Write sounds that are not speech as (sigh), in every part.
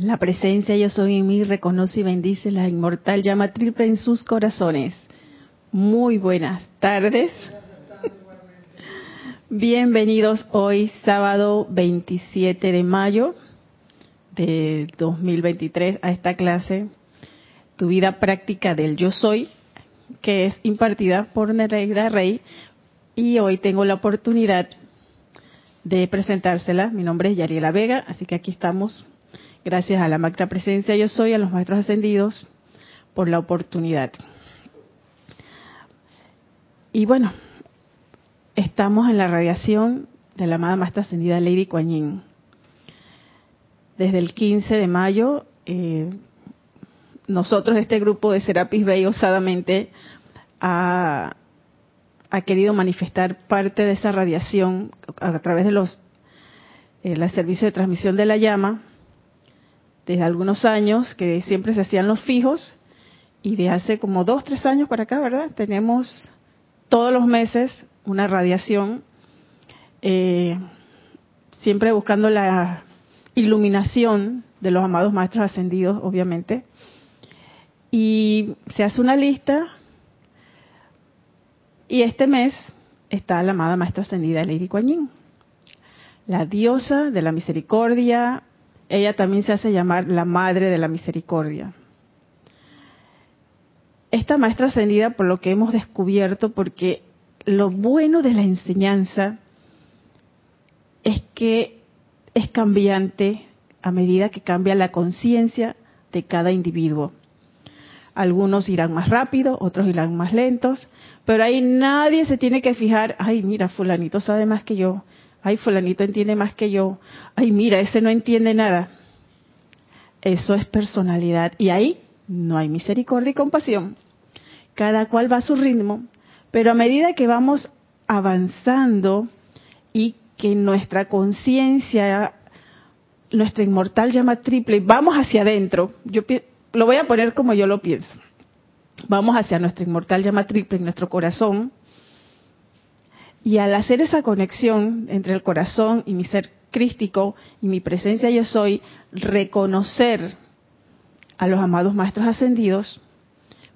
La presencia yo soy en mí reconoce y bendice la inmortal llama triple en sus corazones. Muy buenas tardes. Bienvenidos hoy sábado 27 de mayo de 2023 a esta clase, Tu vida práctica del yo soy, que es impartida por Nereida Rey y hoy tengo la oportunidad de presentársela. Mi nombre es Yariela Vega, así que aquí estamos. Gracias a la magna presencia yo soy, a los maestros ascendidos, por la oportunidad. Y bueno, estamos en la radiación de la amada maestra ascendida Lady Kuan Desde el 15 de mayo, eh, nosotros, este grupo de Serapis Bay, osadamente ha, ha, querido manifestar parte de esa radiación a, través de los eh, servicios de transmisión de la llama, desde algunos años, que siempre se hacían los fijos, y de hace como dos, tres años para acá, ¿verdad? Tenemos todos los meses una radiación, eh, siempre buscando la iluminación de los amados maestros ascendidos, obviamente. Y se hace una lista y este mes está la amada maestra ascendida Lady Kuan Yin, la diosa de la misericordia. Ella también se hace llamar la madre de la misericordia. Esta maestra ascendida, por lo que hemos descubierto, porque lo bueno de la enseñanza es que es cambiante a medida que cambia la conciencia de cada individuo. Algunos irán más rápido, otros irán más lentos, pero ahí nadie se tiene que fijar, ay, mira, fulanito sabe más que yo, ay, fulanito entiende más que yo, ay, mira, ese no entiende nada. Eso es personalidad y ahí no hay misericordia y compasión. Cada cual va a su ritmo, pero a medida que vamos avanzando y que nuestra conciencia, nuestra inmortal llama triple, vamos hacia adentro, yo lo voy a poner como yo lo pienso. Vamos hacia nuestra inmortal llama triple en nuestro corazón. Y al hacer esa conexión entre el corazón y mi ser crístico y mi presencia yo soy, reconocer a los amados maestros ascendidos,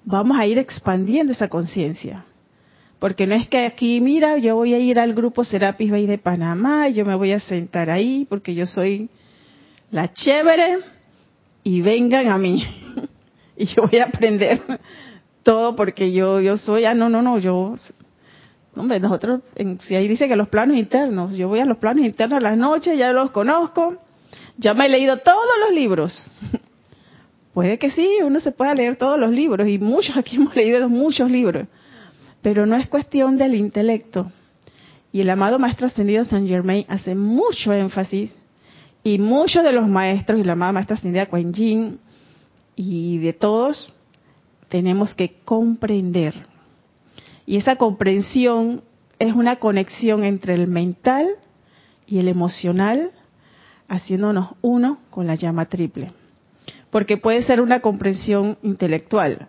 vamos a ir expandiendo esa conciencia. Porque no es que aquí, mira, yo voy a ir al grupo Serapis Bay de Panamá y yo me voy a sentar ahí porque yo soy la chévere y vengan a mí. (laughs) y yo voy a aprender (laughs) todo porque yo yo soy, ah, no, no, no, yo, hombre, nosotros, si ahí dice que los planos internos, yo voy a los planos internos a las noches, ya los conozco, ya me he leído todos los libros. (laughs) Puede que sí, uno se pueda leer todos los libros y muchos aquí (laughs) hemos leído muchos libros, pero no es cuestión del intelecto. Y el amado Maestro Ascendido Saint Germain hace mucho énfasis y muchos de los maestros y la amada Maestra Ascendida Kuan Yin y de todos tenemos que comprender. Y esa comprensión es una conexión entre el mental y el emocional, haciéndonos uno con la llama triple. Porque puede ser una comprensión intelectual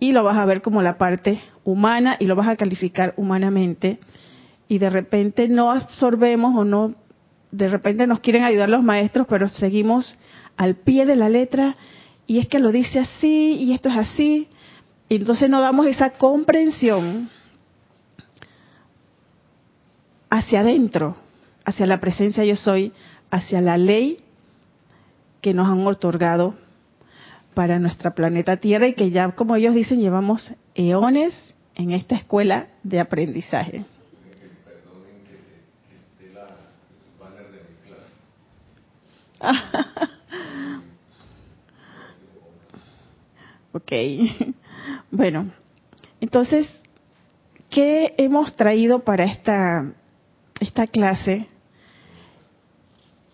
y lo vas a ver como la parte humana y lo vas a calificar humanamente y de repente no absorbemos o no, de repente nos quieren ayudar los maestros, pero seguimos al pie de la letra y es que lo dice así y esto es así. Entonces no damos esa comprensión hacia adentro, hacia la presencia yo soy, hacia la ley que nos han otorgado para nuestra planeta Tierra y que ya, como ellos dicen, llevamos eones en esta escuela de aprendizaje. (laughs) Ok. Bueno, entonces, ¿qué hemos traído para esta, esta clase?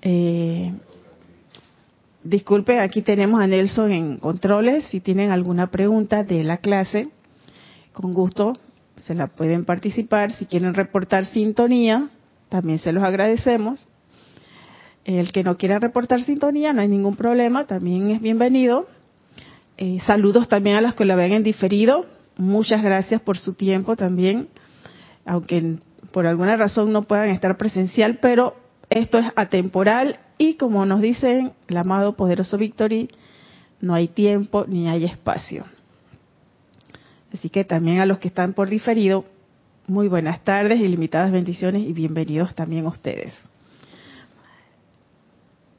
Eh, disculpe, aquí tenemos a Nelson en controles. Si tienen alguna pregunta de la clase, con gusto se la pueden participar. Si quieren reportar sintonía, también se los agradecemos. El que no quiera reportar sintonía, no hay ningún problema, también es bienvenido. Eh, saludos también a los que la ven en diferido. Muchas gracias por su tiempo también, aunque por alguna razón no puedan estar presencial, pero esto es atemporal y como nos dice el amado poderoso Victory, no hay tiempo ni hay espacio. Así que también a los que están por diferido, muy buenas tardes, ilimitadas bendiciones y bienvenidos también a ustedes.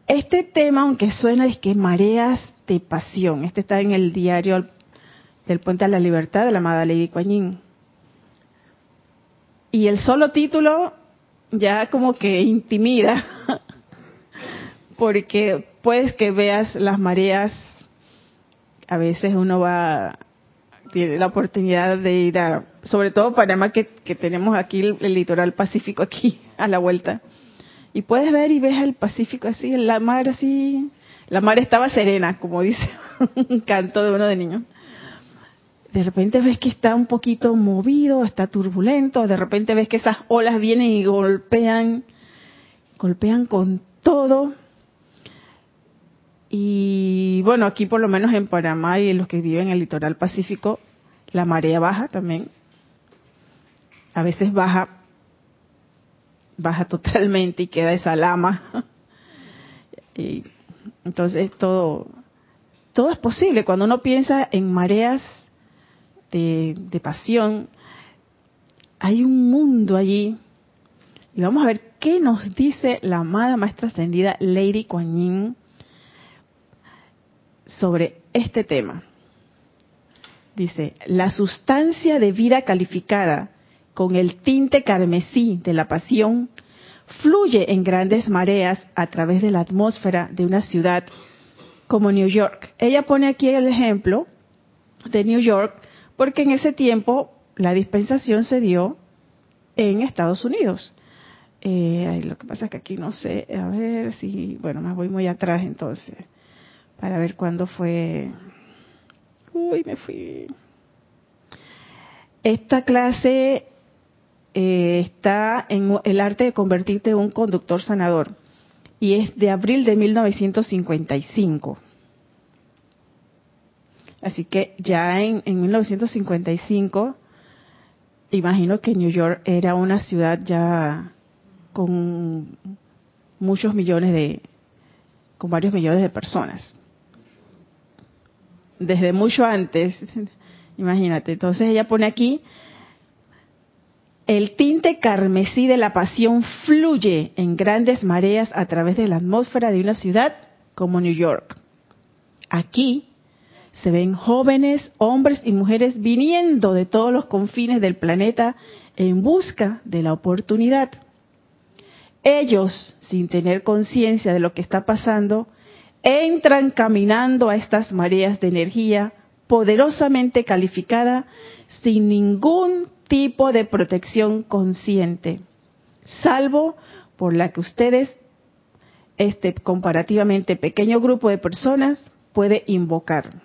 Este tema, aunque suena es que mareas pasión, este está en el diario del Puente a la Libertad de la amada Lady Kuan Y el solo título ya como que intimida, (laughs) porque puedes que veas las mareas, a veces uno va tiene la oportunidad de ir a, sobre todo Panamá, que, que tenemos aquí el, litoral pacífico aquí (laughs) a la vuelta. Y puedes ver y ves el Pacífico así, la mar así. La mar estaba serena, como dice un canto de uno de niños. De repente ves que está un poquito movido, está turbulento, de repente ves que esas olas vienen y golpean, golpean con todo. Y bueno, aquí por lo menos en Panamá y en los que viven en el litoral pacífico, la marea baja también. A veces baja, baja totalmente y queda esa lama. (laughs) Y entonces todo, todo es posible. Cuando uno piensa en mareas de, de pasión, hay un mundo allí. Y vamos a ver qué nos dice la amada maestra ascendida Lady Kuan Yin sobre este tema. Dice, la sustancia de vida calificada con el tinte carmesí de la pasión fluye en grandes mareas a través de la atmósfera de una ciudad como New York. Ella pone aquí el ejemplo de New York porque en ese tiempo la dispensación se dio en Estados Unidos. Eh, lo que pasa es que aquí no sé, a ver si, bueno, me voy muy atrás entonces para ver cuándo fue. Uy, me fui. Esta clase eh, está en el arte de convertirte en un conductor sanador y es de abril de 1955. Así que ya en, en 1955, imagino que New York era una ciudad ya con muchos millones de, con varios millones de personas desde mucho antes. (laughs) Imagínate. Entonces ella pone aquí, el tinte carmesí de la pasión fluye en grandes mareas a través de la atmósfera de una ciudad como New York. Aquí se ven jóvenes, hombres y mujeres viniendo de todos los confines del planeta en busca de la oportunidad. Ellos, sin tener conciencia de lo que está pasando, entran caminando a estas mareas de energía poderosamente calificada sin ningún tipo de protección consciente, salvo por la que ustedes, este comparativamente pequeño grupo de personas, puede invocar,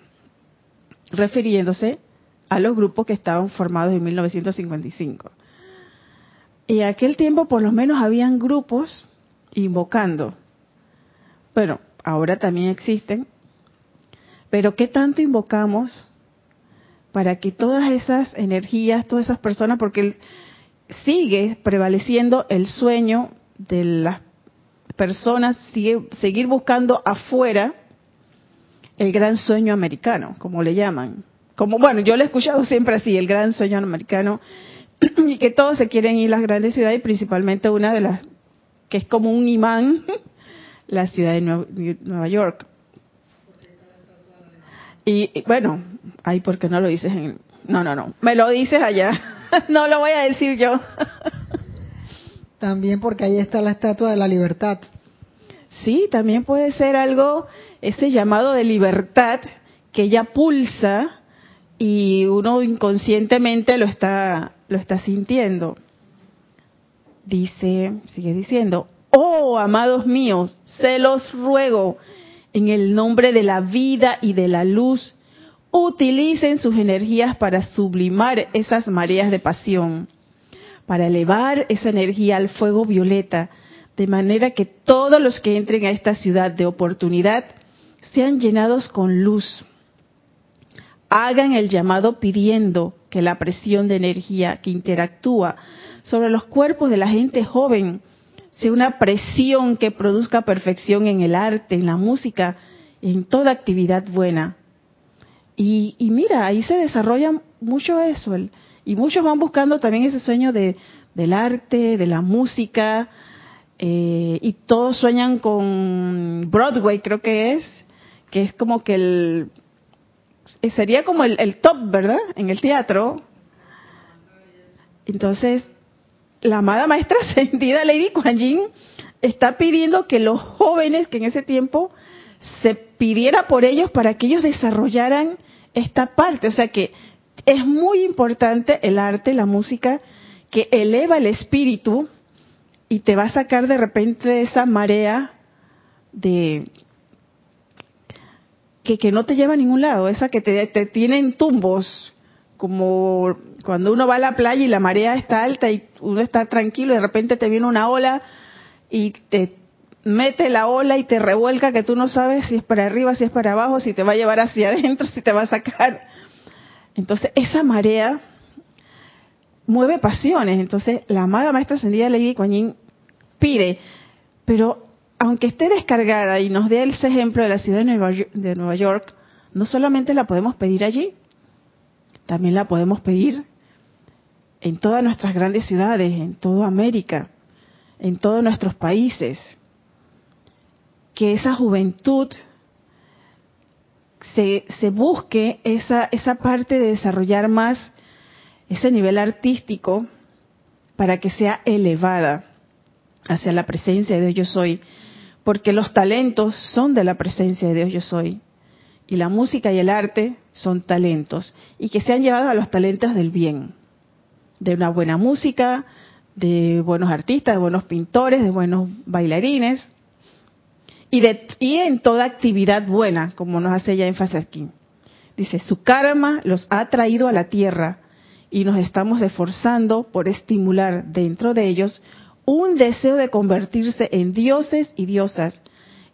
refiriéndose a los grupos que estaban formados en 1955. Y aquel tiempo por lo menos habían grupos invocando. Bueno, ahora también existen, pero ¿qué tanto invocamos para que todas esas energías, todas esas personas, porque sigue prevaleciendo el sueño de las personas, seguir buscando afuera el gran sueño americano, como le llaman. Como, bueno, yo lo he escuchado siempre así, el gran sueño americano, (clears throat) y que todos se quieren ir a las grandes ciudades, principalmente una de las que es como un imán (laughs) la ciudad de Nueva York. Y, bueno, ay, ¿por qué no lo dices en.? No, no, no. Me lo dices allá. (laughs) no lo voy a decir yo. (laughs) también porque ahí está la estatua de la libertad. Sí, también puede ser algo, ese llamado de libertad que ya pulsa y uno inconscientemente lo está, lo está sintiendo. Dice, sigue diciendo, Oh, amados míos, se los ruego en el nombre de la vida y de la luz, utilicen sus energías para sublimar esas mareas de pasión, para elevar esa energía al fuego violeta, de manera que todos los que entren a esta ciudad de oportunidad sean llenados con luz. Hagan el llamado pidiendo que la presión de energía que interactúa sobre los cuerpos de la gente joven sea una presión que produzca perfección en el arte, en la música, en toda actividad buena. Y, mira, ahí se desarrolla mucho eso. y muchos van buscando también ese sueño de, del arte, de la música, eh, y todos sueñan con Broadway, creo que es, que es como que el, eh, sería como el, top, ¿verdad? En el teatro. Entonces, la amada maestra (laughs) ascendida Lady Kuan Yin está pidiendo que los jóvenes que en ese tiempo se pidiera por ellos para que ellos desarrollaran esta parte. O sea que es muy importante el arte, la música, que eleva el espíritu y te va a sacar de repente de esa marea de que, que no te lleva a ningún lado, esa que te, te tiene en tumbos, como cuando uno va a la playa y la marea está alta y uno está tranquilo y de repente te viene una ola y te mete la ola y te revuelca que tú no sabes si es para arriba, si es para abajo, si te va a llevar hacia (laughs) adentro, si te va a sacar. Entonces, esa marea mueve pasiones. Entonces, la amada maestra ascendida Lady Kuan pide, pero aunque esté descargada y nos dé ese ejemplo de la ciudad de Nueva, York, no solamente la podemos pedir allí, también la podemos pedir en todas nuestras grandes ciudades, en toda América, en todos nuestros países. Que esa juventud se, se busque esa, esa parte de desarrollar más ese nivel artístico para que sea elevada hacia la presencia de Dios yo soy, porque los talentos son de la presencia de Dios yo soy, y la música y el arte son talentos, y que se han llevado a los talentos del bien, de una buena música, de buenos artistas, de buenos pintores, de buenos bailarines, y, de, y en toda actividad buena, como nos hace ya énfasis aquí. Dice, su karma los ha traído a la tierra y nos estamos esforzando por estimular dentro de ellos un deseo de convertirse en dioses y diosas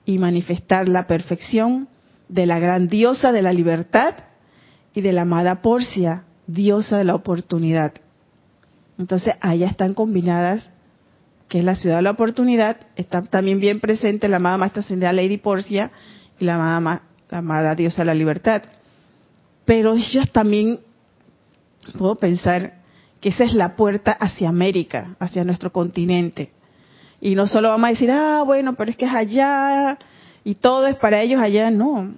y manifestar la perfección de la gran diosa de la libertad y de la amada Porcia, diosa de la oportunidad. Entonces, allá están combinadas, que es la ciudad de la oportunidad, está también bien presente la amada Maestra Ascendida Lady Porcia y la amada, la amada diosa de la libertad. Pero ellas también, puedo pensar, que esa es la puerta hacia América, hacia nuestro continente. Y no solo vamos a decir, ah, bueno, pero es que es allá y todo es para ellos allá, no.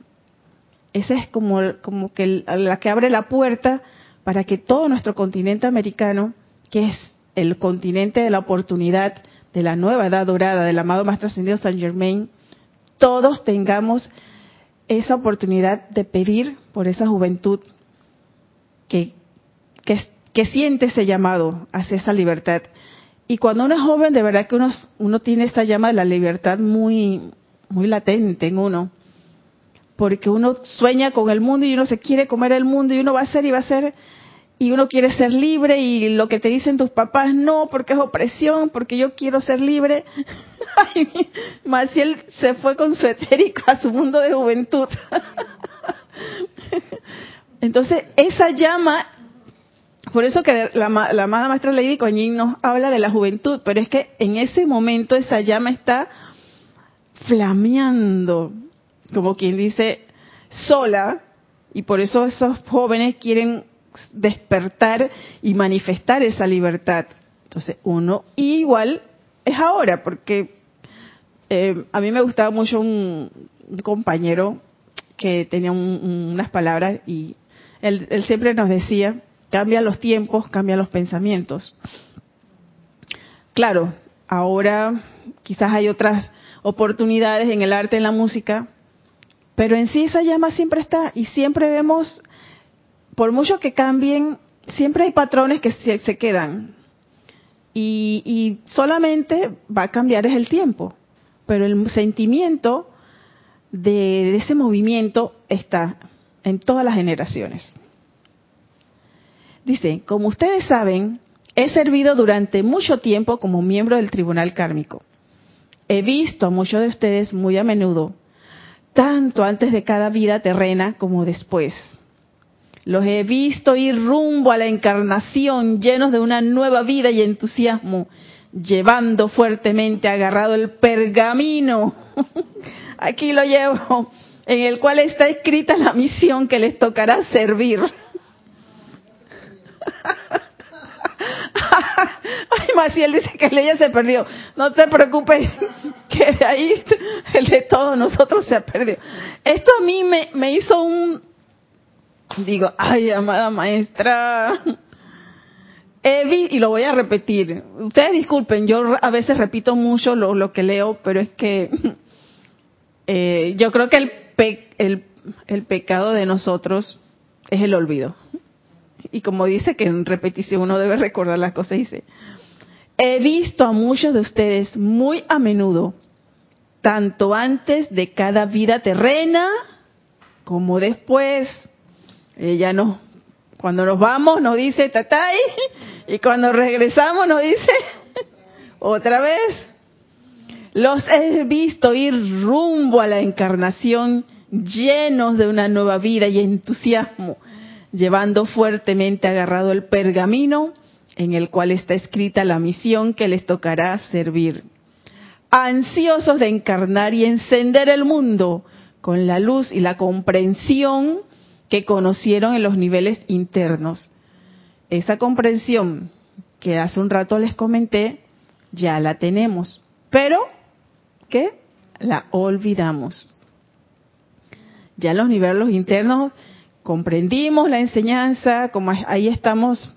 Esa es como, como que la que abre la puerta para que todo nuestro continente americano, que es el continente de la oportunidad, de la nueva edad dorada, del amado Maestro Ascendido San Germain, todos tengamos esa oportunidad de pedir por esa juventud que, siente ese llamado hacia esa libertad. Y cuando uno es joven, de verdad que uno, uno tiene esa llama de la libertad muy, muy latente en uno. Porque uno sueña con el mundo y uno se quiere comer el mundo y uno va a ser y va a ser y uno quiere ser libre y lo que te dicen tus papás no, porque es opresión, porque yo quiero ser libre. (laughs) Ay, Marcial se fue con su etérico a su mundo de juventud. (laughs) Entonces, esa llama por eso que la, amada maestra Lady Coñín nos habla de la juventud, pero es que en ese momento esa llama está flameando, como quien dice, sola, y por eso esos jóvenes quieren despertar y manifestar esa libertad. Entonces, uno igual es ahora, porque eh, a mí me gustaba mucho un, compañero que tenía unas palabras y él siempre nos decía, Cambian los tiempos, cambian los pensamientos. Claro, ahora quizás hay otras oportunidades en el arte, en la música, pero en sí esa llama siempre está y siempre vemos, por mucho que cambien, siempre hay patrones que se, quedan. Y, solamente va a cambiar es el tiempo, pero el sentimiento de ese movimiento está en todas las generaciones. Dice, como ustedes saben, he servido durante mucho tiempo como miembro del Tribunal Kármico. He visto a muchos de ustedes muy a menudo, tanto antes de cada vida terrena como después. Los he visto ir rumbo a la encarnación llenos de una nueva vida y entusiasmo, llevando fuertemente agarrado el pergamino. (laughs) Aquí lo llevo, en el cual está escrita la misión que les tocará servir. (laughs) Ay, Maciel dice que el ella se perdió. No te preocupes, (laughs) que de ahí el de todos nosotros se ha perdido. Esto a mí me, me hizo un... Digo, ay, amada maestra, y lo voy a repetir. Ustedes disculpen, yo a veces repito mucho lo, lo que leo, pero es que (laughs) eh, yo creo que el, el, el pecado de nosotros es el olvido. Y como dice que en repetición uno debe recordar las cosas, dice, he visto a muchos de ustedes muy a menudo, tanto antes de cada vida terrena como después. Ella no, cuando nos vamos nos dice tatay y cuando regresamos nos dice (laughs) otra vez. Los he visto ir rumbo a la encarnación llenos de una nueva vida y entusiasmo, llevando fuertemente agarrado el pergamino en el cual está escrita la misión que les tocará servir. Ansiosos de encarnar y encender el mundo con la luz y la comprensión que conocieron en los niveles internos. Esa comprensión que hace un rato les comenté, ya la tenemos, pero ¿qué? La olvidamos. Ya en los niveles internos comprendimos la enseñanza, como ahí estamos,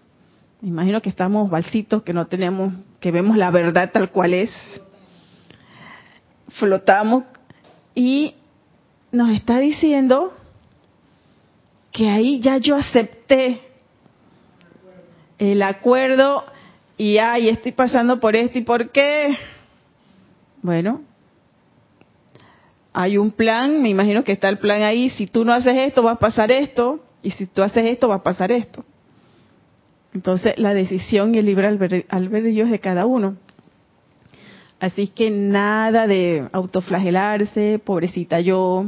me imagino que estamos balsitos, que no tenemos, que vemos la verdad tal cual es, flotamos y nos está diciendo que ahí ya yo acepté el acuerdo y ay, estoy pasando por esto y por qué. Bueno, hay un plan, me imagino que está el plan ahí, si tú no haces esto va a pasar esto, y si tú haces esto va a pasar esto. Entonces la decisión y el libre albedrío es de cada uno. Así que nada de autoflagelarse, pobrecita yo.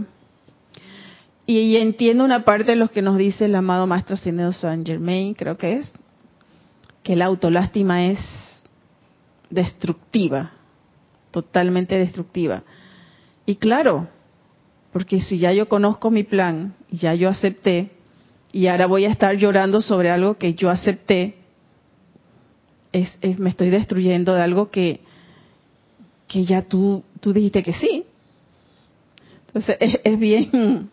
Y, entiendo una parte de lo que nos dice el amado Maestro Ascendido Saint Germain, creo que es, que la autolástima es destructiva, totalmente destructiva. Y claro, porque si ya yo conozco mi plan, ya yo acepté, y ahora voy a estar llorando sobre algo que yo acepté, es, me estoy destruyendo de algo que, que ya tú, tú dijiste que sí. Entonces (laughs) es, es bien,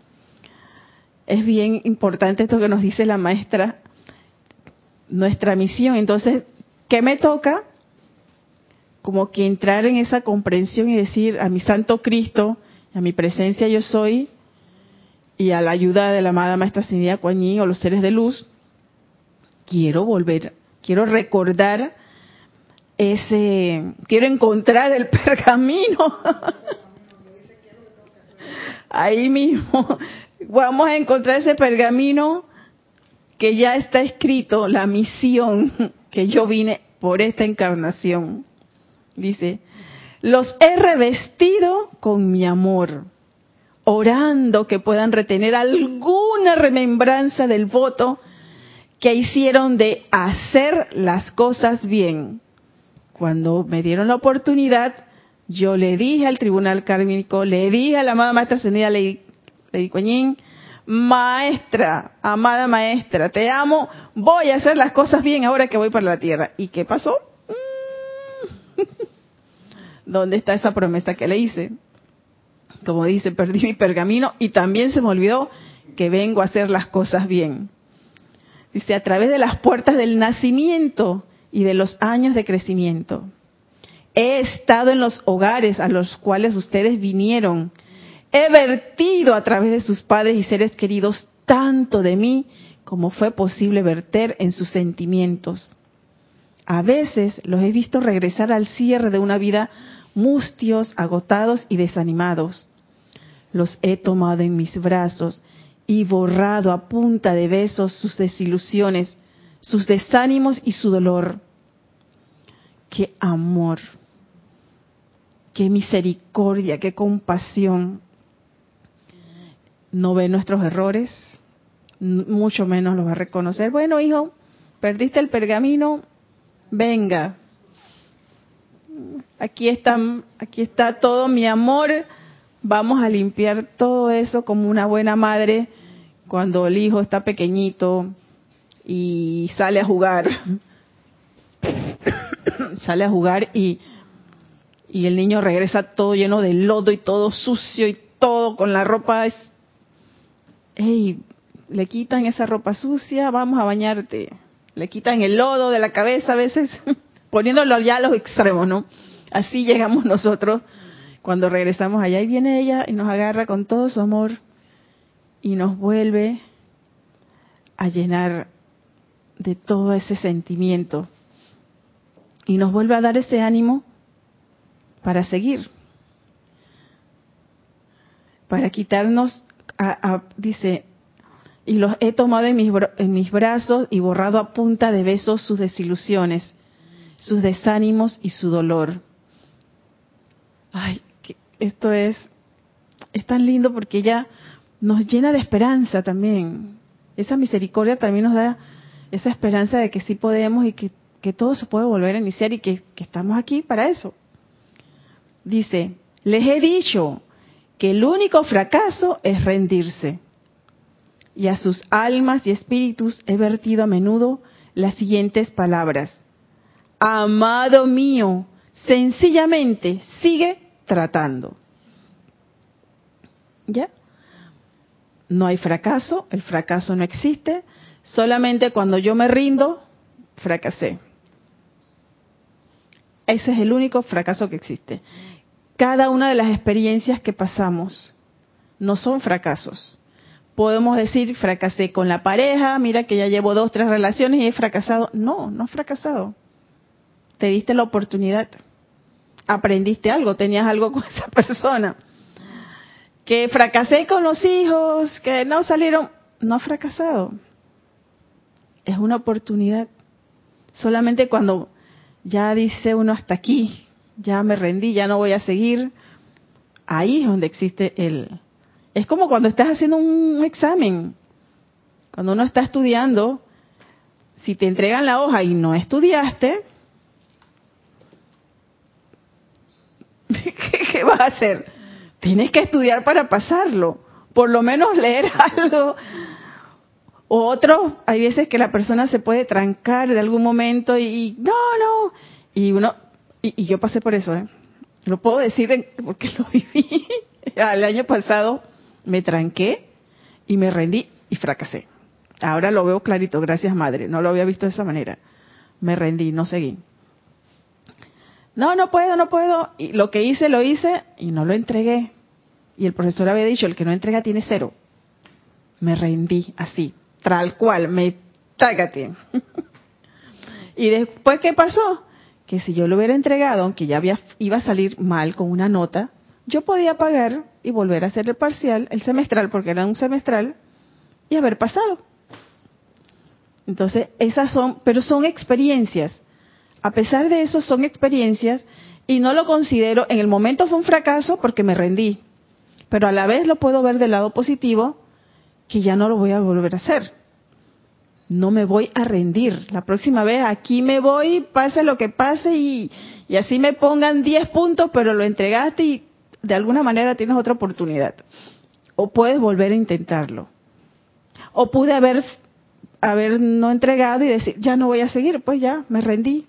es bien importante esto que nos dice la maestra, nuestra misión. Entonces, ¿qué me toca? como que entrar en esa comprensión y decir a mi Santo Cristo, a mi presencia yo soy, y a la ayuda de la amada Maestra Ascendida Kuan o los seres de luz, quiero volver, quiero recordar ese, quiero encontrar el (laughs) pergamino. Ahí mismo, vamos a encontrar ese pergamino que ya está escrito, la misión que yo vine por esta encarnación. Dice, los he revestido con mi amor, orando que puedan retener alguna remembranza del voto que hicieron de hacer las cosas bien. Cuando me dieron la oportunidad, yo le dije al tribunal kármico, le dije a la amada maestra ascendida Lady, Lady maestra, amada maestra, te amo, voy a hacer las cosas bien ahora que voy para la tierra. ¿Y qué pasó? (laughs) ¿Dónde está esa promesa que le hice? Como dice, perdí mi pergamino y también se me olvidó que vengo a hacer las cosas bien. Dice, a través de las puertas del nacimiento y de los años de crecimiento. He estado en los hogares a los cuales ustedes vinieron. He vertido a través de sus padres y seres queridos tanto de mí como fue posible verter en sus sentimientos. A veces los he visto regresar al cierre de una vida mustios, agotados y desanimados. Los he tomado en mis brazos y borrado a punta de besos sus desilusiones, sus desánimos y su dolor. Qué amor, qué misericordia, qué compasión. No ve nuestros errores, mucho menos los va a reconocer. Bueno, hijo, perdiste el pergamino, venga, aquí está, aquí está todo mi amor, vamos a limpiar todo eso como una buena madre cuando el hijo está pequeñito y sale a jugar, (coughs) sale a jugar y, y el niño regresa todo lleno de lodo y todo sucio y todo con la ropa. Hey, le quitan esa ropa sucia, vamos a bañarte. Le quitan el lodo de la cabeza a veces, (laughs) poniéndolo ya a los extremos, ¿no? Así llegamos nosotros cuando regresamos allá y viene ella y nos agarra con todo su amor y nos vuelve a llenar de todo ese sentimiento y nos vuelve a dar ese ánimo para seguir, para quitarnos, dice, y los he tomado en mis, en mis brazos y borrado a punta de besos sus desilusiones, sus desánimos y su dolor. Ay, esto es, es tan lindo porque ella nos llena de esperanza también. Esa misericordia también nos da esa esperanza de que sí podemos y que, que todo se puede volver a iniciar y que, que estamos aquí para eso. Dice, les he dicho que el único fracaso es rendirse. Y a sus almas y espíritus he vertido a menudo las siguientes palabras. Amado mío, sencillamente sigue tratando. ¿Ya? No hay fracaso, el fracaso no existe, solamente cuando yo me rindo, fracasé. Ese es el único fracaso que existe. Cada una de las experiencias que pasamos no son fracasos. Podemos decir, fracasé con la pareja, mira que ya llevo dos, tres relaciones y he fracasado. No, no he fracasado. Te diste la oportunidad. Aprendiste algo, tenías algo (laughs) con esa persona que fracasé con los hijos, que no salieron, no ha fracasado. Es una oportunidad. Solamente cuando ya dice uno hasta aquí, ya me rendí, ya no voy a seguir, ahí es donde existe el... Es como cuando estás haciendo un examen, cuando uno está estudiando, si te entregan la hoja y no estudiaste, (laughs) ¿qué, vas a hacer? Tienes que estudiar para pasarlo, por lo menos leer (laughs) algo. O otro, hay veces que la persona se puede trancar de algún momento y, no, no, y uno, y, yo pasé por eso, ¿eh? lo puedo decir (laughs) porque lo viví. El año pasado me tranqué y me rendí y fracasé. Ahora lo veo clarito, gracias madre, no lo había visto de esa manera. Me rendí, no seguí. No, no puedo, no puedo. Y lo que hice, lo hice y no lo entregué. Y el profesor había dicho, el que no entrega tiene cero. Me rendí así, tal cual, me tágate. (laughs) y después, ¿qué pasó? Que si yo lo hubiera entregado, aunque ya había, iba a salir mal con una nota, yo podía pagar y volver a hacer el parcial, el semestral, porque era un semestral, y haber pasado. Entonces, esas son, pero son experiencias a pesar de eso son experiencias y no lo considero, en el momento fue un fracaso porque me rendí, pero a la vez lo puedo ver del lado positivo que ya no lo voy a volver a hacer. No me voy a rendir. La próxima vez aquí me voy, pase lo que pase y, y así me pongan 10 puntos, pero lo entregaste y de alguna manera tienes otra oportunidad. O puedes volver a intentarlo. O pude haber, haber no entregado y decir, ya no voy a seguir, pues ya, me rendí,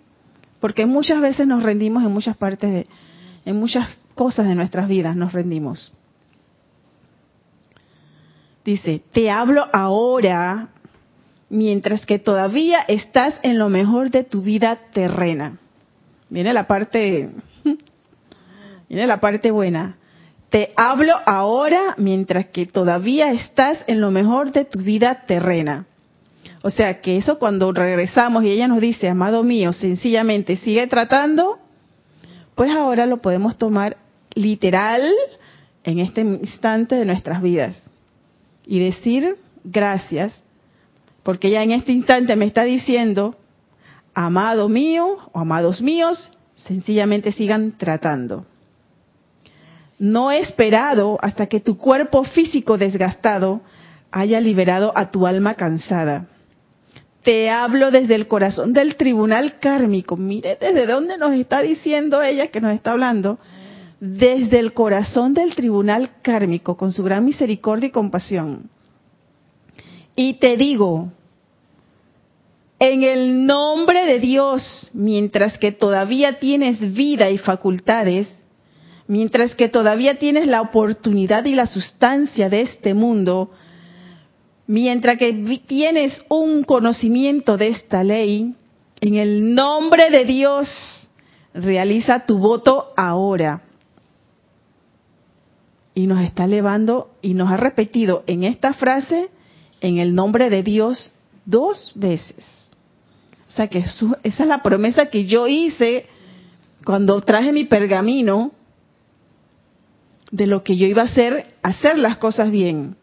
porque muchas veces nos rendimos en muchas partes de, en muchas cosas de nuestras vidas nos rendimos. Dice, te hablo ahora mientras que todavía estás en lo mejor de tu vida terrena. Viene la parte, (laughs) viene la parte buena. Te hablo ahora mientras que todavía estás en lo mejor de tu vida terrena. O sea que eso cuando regresamos y ella nos dice, amado mío, sencillamente sigue tratando, pues ahora lo podemos tomar literal en este instante de nuestras vidas y decir gracias, porque ella en este instante me está diciendo, amado mío o amados míos, sencillamente sigan tratando. No he esperado hasta que tu cuerpo físico desgastado haya liberado a tu alma cansada te hablo desde el corazón del tribunal kármico. Mire desde dónde nos está diciendo ella que nos está hablando. Desde el corazón del tribunal kármico, con su gran misericordia y compasión. Y te digo, en el nombre de Dios, mientras que todavía tienes vida y facultades, mientras que todavía tienes la oportunidad y la sustancia de este mundo, mientras que tienes un conocimiento de esta ley, en el nombre de Dios, realiza tu voto ahora. Y nos está elevando y nos ha repetido en esta frase, en el nombre de Dios, dos veces. O sea que esa es la promesa que yo hice cuando traje mi pergamino de lo que yo iba a hacer, hacer las cosas bien.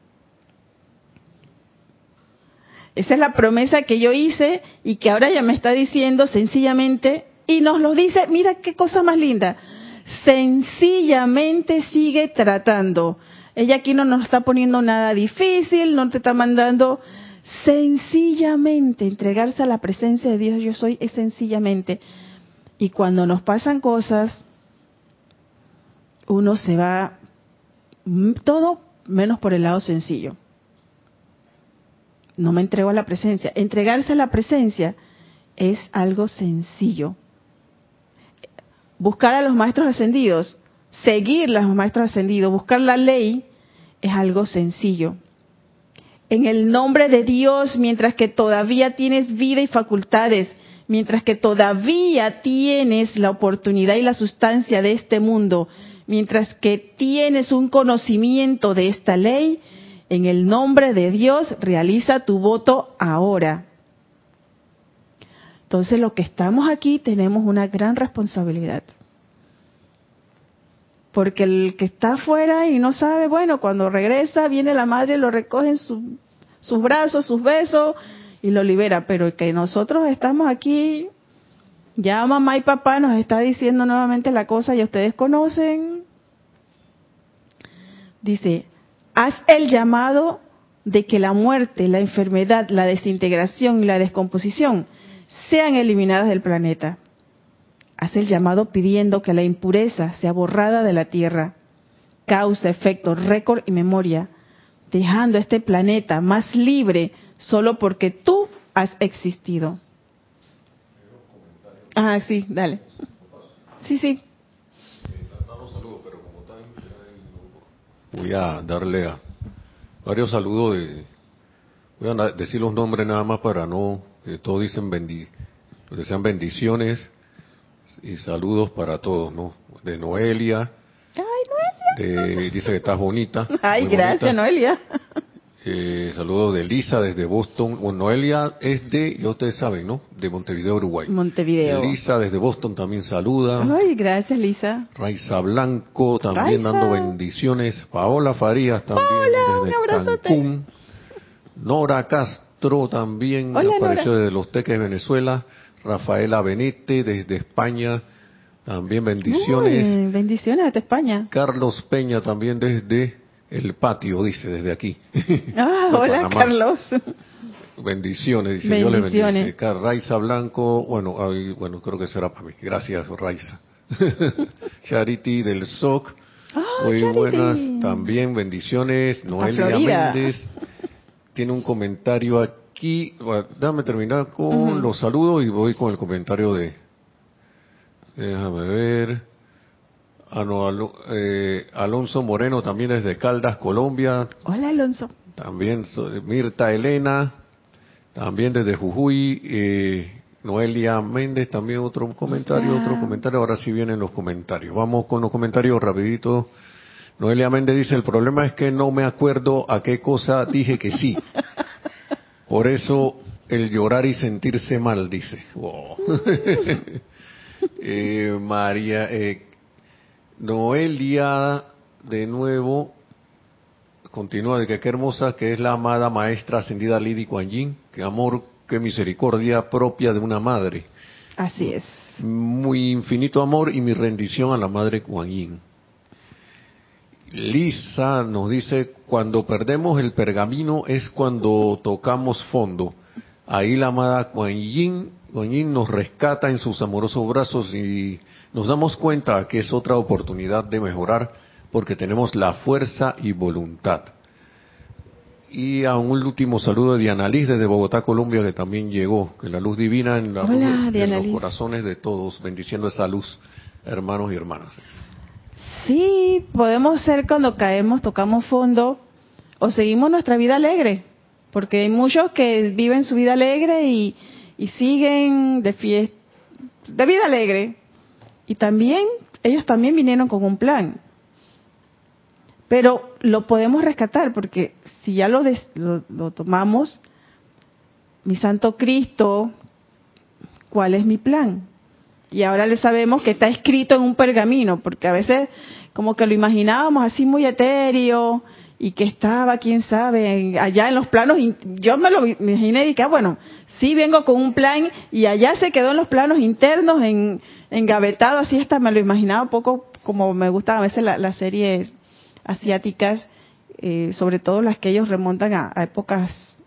Esa es la promesa que yo hice y que ahora ya me está diciendo sencillamente, y nos lo dice, mira qué cosa más linda, sencillamente sigue tratando. Ella aquí no nos está poniendo nada difícil, no te está mandando sencillamente entregarse a la presencia de Dios yo soy es sencillamente. Y cuando nos pasan cosas uno se va todo menos por el lado sencillo. No me entrego a la presencia. Entregarse a la presencia es algo sencillo. Buscar a los maestros ascendidos seguir a los maestros ascendidos buscar la ley es algo sencillo en el nombre de Dios mientras que todavía tienes vida y facultades, mientras que todavía tienes la oportunidad y la sustancia de este mundo, mientras que tienes un conocimiento de esta ley, en el nombre de Dios realiza tu voto ahora. Entonces los que estamos aquí tenemos una gran responsabilidad. Porque el que está afuera y no sabe, bueno, cuando regresa, viene la madre, lo recoge en sus brazos, sus besos y lo libera. Pero que nosotros estamos aquí, ya mamá y papá nos está diciendo nuevamente la cosa y ustedes conocen. Dice, haz el llamado de que la muerte, la enfermedad, la desintegración y la descomposición sean eliminadas del planeta hace el llamado pidiendo que la impureza sea borrada de la Tierra, causa, efecto, récord y memoria, dejando este planeta más libre solo porque tú has existido. Ah, sí, dale. Sí, sí. Voy a darle a varios saludos de, voy a decir los nombres nada más para no, que todos dicen bendi, sean bendiciones, y saludos para todos, ¿no? De Noelia. Ay, Noelia. dice que estás bonita. (laughs) Ay, gracias, Noelia. (laughs) Eh, saludos de Lisa desde Boston. Bueno, Noelia es de, ya ustedes saben, ¿no? De Montevideo, Uruguay. Montevideo. Lisa desde Boston también saluda. Ay, gracias, Lisa. Raiza Blanco también dando bendiciones. Paola Farías también desde Cancún. Nora Castro también apareció desde Los Teques, Venezuela. Rafaela Benete desde España, también bendiciones. bendiciones desde España. Carlos Peña también desde el patio, dice, desde aquí. (laughs) Ah, hola Carlos. Bendiciones, dice, yo le bendice. Raiza Blanco, bueno, bueno, creo que será para mí. Gracias, Raiza. (laughs) Charity del SOC. Ah, Muy buenas, también bendiciones. Noelia Méndez tiene un comentario aquí aquí, déjame terminar con los saludos y voy con el comentario de, déjame ver, ah, eh, Alonso Moreno también desde Caldas, Colombia. Hola Alonso. También Mirta Elena, también desde Jujuy, eh, Noelia Méndez, también otro comentario, otro comentario, ahora sí vienen los comentarios. Vamos con los comentarios rapidito. Noelia Méndez dice, el problema es que no me acuerdo a qué cosa dije que sí. (laughs) Por eso el llorar y sentirse mal, dice. (laughs) Eh, María, eh, Noelia, de nuevo, continúa de que qué hermosa que es la amada maestra ascendida Lady Kuan Yin, qué amor, qué misericordia propia de una madre. Así es. Muy infinito amor y mi rendición a la madre Kuan Yin. Lisa nos dice, cuando perdemos el pergamino es cuando tocamos fondo. Ahí la amada Kuan Yin, Kuan Yin nos rescata en sus amorosos brazos y nos damos cuenta que es otra oportunidad de mejorar porque tenemos la fuerza y voluntad. Y a un último saludo de Diana Liz desde Bogotá, Colombia, que también llegó. Que la luz divina en, la Hola, luz- en los corazones de todos, bendiciendo esa luz, hermanos y hermanas. Sí, podemos ser cuando caemos, tocamos fondo o seguimos nuestra vida alegre, porque hay muchos que viven su vida alegre y, y siguen de fiesta, de vida alegre. Y también, ellos también vinieron con un plan. Pero lo podemos rescatar porque si ya lo, lo tomamos, mi Santo Cristo, ¿cuál es mi plan? Y ahora le sabemos que está escrito en un pergamino, porque a veces como que lo imaginábamos así muy etéreo y que estaba, quién sabe, allá en los planos, yo me lo imaginé y que, ah, bueno, sí vengo con un plan y allá se quedó en los planos internos, en, engavetado, así hasta me lo imaginaba un poco como me gustan a veces la- las series asiáticas, eh, sobre todo las que ellos remontan a, a épocas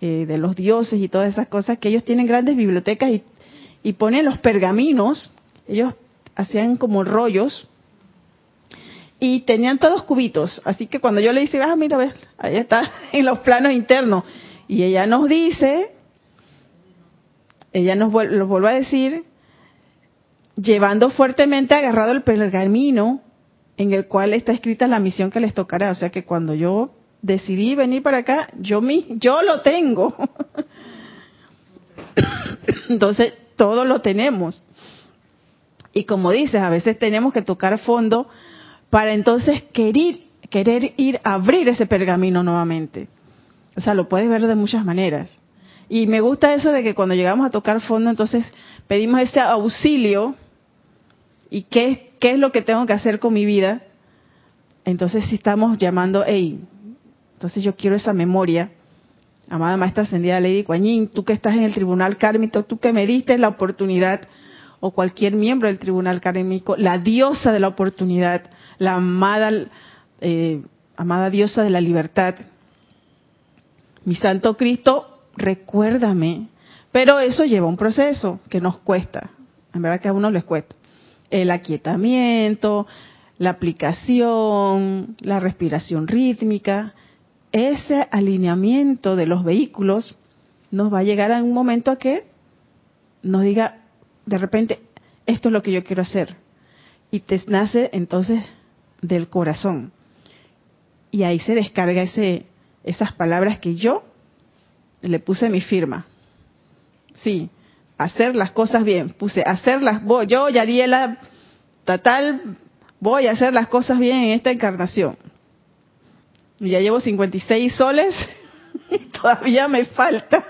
eh, de los dioses y todas esas cosas, que ellos tienen grandes bibliotecas y, y ponen los pergaminos, ellos hacían como rollos y tenían todos cubitos, así que cuando yo le hice, ah, mira, ves, ahí está (laughs) en los planos internos, y ella nos dice, ella nos vuel- lo vuelve a decir, llevando fuertemente agarrado el pergamino en el cual está escrita la misión que les tocará. O sea que cuando yo decidí venir para acá, yo mi, yo lo tengo. (coughs) Entonces, todo lo tenemos. Y como dices, a veces tenemos que tocar fondo para entonces querer, querer ir a abrir ese pergamino nuevamente. O sea, lo puedes ver de muchas maneras. Y me gusta eso de que cuando llegamos a tocar fondo, entonces pedimos ese auxilio y qué, qué es lo que tengo que hacer con mi vida. Entonces si estamos llamando, hey, entonces yo quiero esa memoria. Amada Maestra Ascendida Lady Kuan tú que estás en el Tribunal Kármico, tú que me diste la oportunidad, o cualquier miembro del Tribunal Kármico, la diosa de la oportunidad, la amada, eh, amada diosa de la libertad, mi Santo Cristo, recuérdame. Pero eso lleva un proceso que nos cuesta. En verdad que a uno les cuesta. El aquietamiento, la aplicación, la respiración rítmica, ese alineamiento de los vehículos nos va a llegar a un momento a que nos diga de repente, esto es lo que yo quiero hacer. Y te nace entonces del corazón. Y ahí se descarga ese, esas palabras que yo le puse mi firma. Sí, hacer las cosas bien. Puse hacerlas, voy, yo, Yariela, Tatal, voy a hacer las cosas bien en esta encarnación. Y ya llevo 56 soles (laughs) y todavía me falta.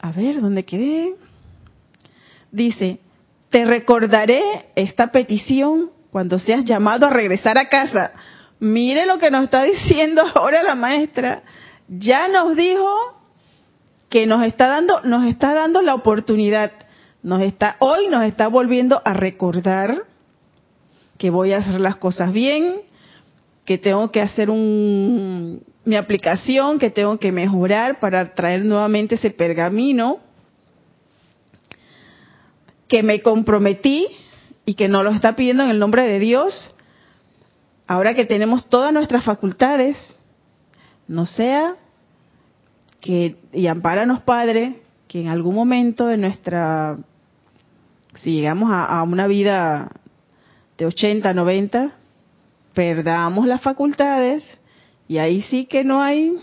A ver, ¿dónde quedé? Dice, te recordaré esta petición cuando seas llamado a regresar a casa. Mire lo que nos está diciendo ahora la maestra. Ya nos dijo que nos está dando, nos está dando la oportunidad. Nos está, hoy nos está volviendo a recordar que voy a hacer las cosas bien, que tengo que hacer un, mi aplicación, que tengo que mejorar para traer nuevamente ese pergamino, que me comprometí y que no lo está pidiendo en el nombre de Dios, ahora que tenemos todas nuestras facultades, no sea que, y ampáranos Padre, que en algún momento de nuestra, si llegamos a una vida de 80, 90, perdamos las facultades y ahí sí que no hay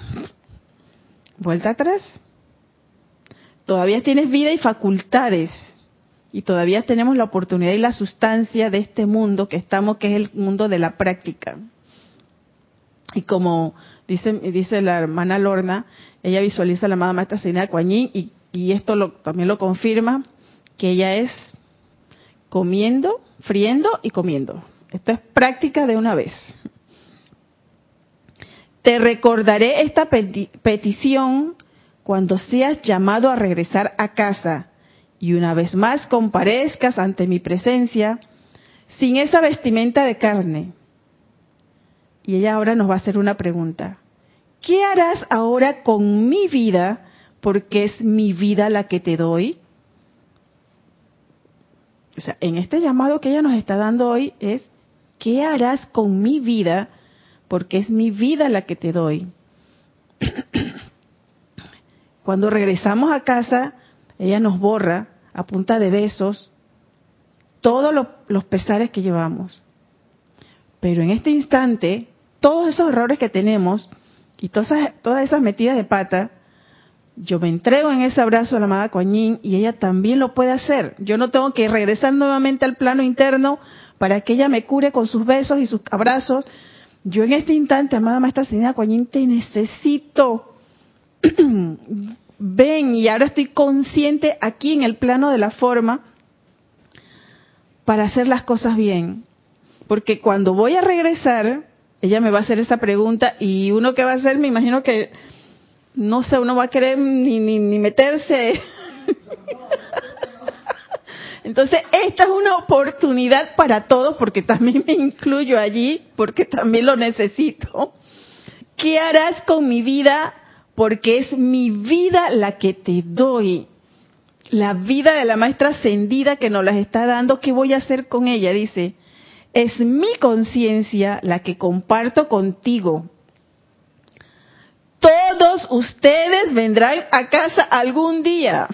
vuelta atrás. Todavía tienes vida y facultades y todavía tenemos la oportunidad y la sustancia de este mundo que estamos, que es el mundo de la práctica. Y como dice, dice la hermana Lorna, ella visualiza a la amada maestra Kuan Yin y, y esto lo, también lo confirma, que ella es comiendo, friendo y comiendo. Esto es práctica de una vez. Te recordaré esta peti- petición cuando seas llamado a regresar a casa y una vez más comparezcas ante mi presencia sin esa vestimenta de carne Y ella ahora nos va a hacer una pregunta. ¿Qué harás ahora con mi vida porque es mi vida la que te doy? O sea, en este llamado que ella nos está dando hoy es, ¿qué harás con mi vida porque es mi vida la que te doy? (clears throat) Cuando regresamos a casa, ella nos borra a punta de besos todos los, pesares que llevamos. Pero en este instante, todos esos errores que tenemos y todas esas, todas esas metidas de pata, yo me entrego en ese abrazo a la amada Kuan y ella también lo puede hacer. Yo no tengo que regresar nuevamente al plano interno para que ella me cure con sus besos y sus abrazos. Yo en este instante, amada Maestra Señora Kuan te necesito. (clears throat) Ven y ahora estoy consciente aquí en el plano de la forma para hacer las cosas bien. Porque cuando voy a regresar, ella me va a hacer esa pregunta y uno que va a hacer, me imagino que, no sé, uno va a querer ni, ni, ni meterse. Entonces, esta es una oportunidad para todos, porque también me incluyo allí, porque también lo necesito. ¿Qué harás con mi vida? Porque es mi vida la que te doy. La vida de la maestra ascendida que nos las está dando, ¿qué voy a hacer con ella? Dice, es mi conciencia la que comparto contigo. Todos ustedes vendrán a casa algún día.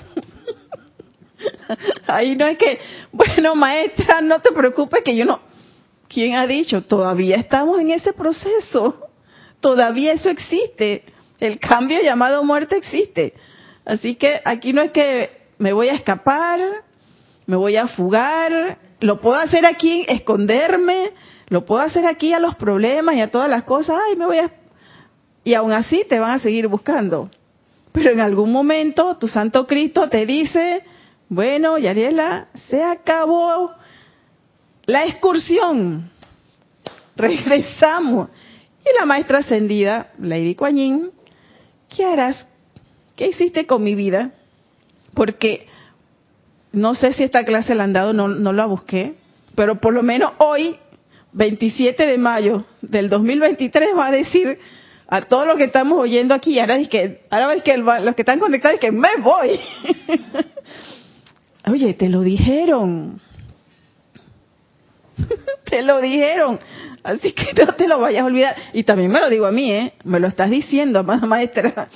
(laughs) Ahí no es que, bueno, maestra, no te preocupes que yo no. ¿Quién ha dicho? Todavía estamos en ese proceso. Todavía eso existe. El cambio llamado muerte existe. Así que aquí no es que me voy a escapar, me voy a fugar, lo puedo hacer aquí, esconderme, lo puedo hacer aquí a los problemas y a todas las cosas, ay, me voy a... Y aún así te van a seguir buscando. Pero en algún momento tu Santo Cristo te dice, bueno, Yariela, se acabó la excursión. Regresamos. Y la maestra ascendida, Lady Kuan ¿qué harás? ¿Qué hiciste con mi vida? Porque no sé si esta clase la han dado, no, no la busqué, pero por lo menos hoy, 27 de mayo del 2023, va a decir a todos los que estamos oyendo aquí, ahora es que, ahora que los que están conectados es que me voy. (laughs) Oye, te lo dijeron. (laughs) te lo dijeron. Así que no te lo vayas a olvidar. Y también me lo digo a mí, ¿eh? Me lo estás diciendo, amada maestra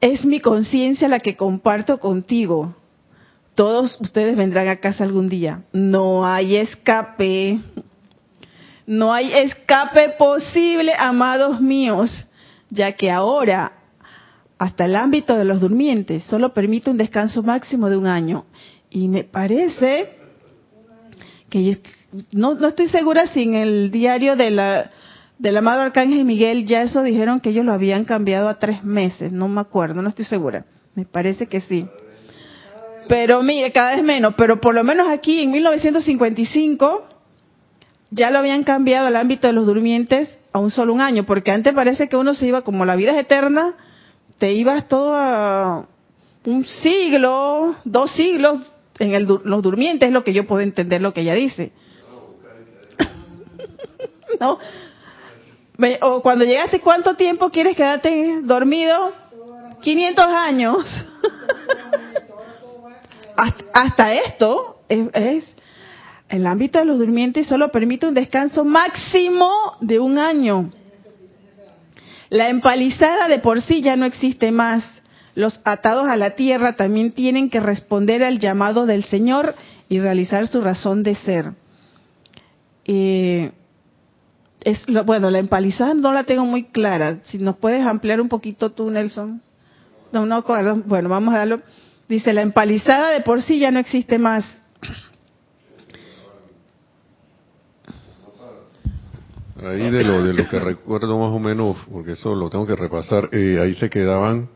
es mi conciencia la que comparto contigo. Todos ustedes vendrán a casa algún día. No hay escape. No hay escape posible, amados míos, ya que ahora, hasta el ámbito de los durmientes, solo permite un descanso máximo de un año. Y me parece que no, no estoy segura si en el diario de la del amado Arcángel Miguel, ya eso dijeron que ellos lo habían cambiado a tres meses, no me acuerdo, no estoy segura. Me parece que sí. Pero mire, cada vez menos, pero por lo menos aquí en 1955 ya lo habían cambiado al ámbito de los durmientes a un solo un año, porque antes parece que uno se iba, como la vida es eterna, te ibas todo a un siglo, dos siglos en el, los durmientes, es lo que yo puedo entender lo que ella dice. (laughs) no, o cuando llegaste, ¿cuánto tiempo quieres quedarte dormido? 500 años. (laughs) hasta, esto es, el ámbito de los durmientes solo permite un descanso máximo de un año. La empalizada de por sí ya no existe más. Los atados a la tierra también tienen que responder al llamado del Señor y realizar su razón de ser. Eh, es bueno, la empalizada no la tengo muy clara. Si nos puedes ampliar un poquito tú, Nelson. No, no, bueno, vamos a darlo. Dice, la empalizada de por sí ya no existe más. Ahí de lo, de lo que recuerdo más o menos, porque eso lo tengo que repasar, eh, ahí se quedaban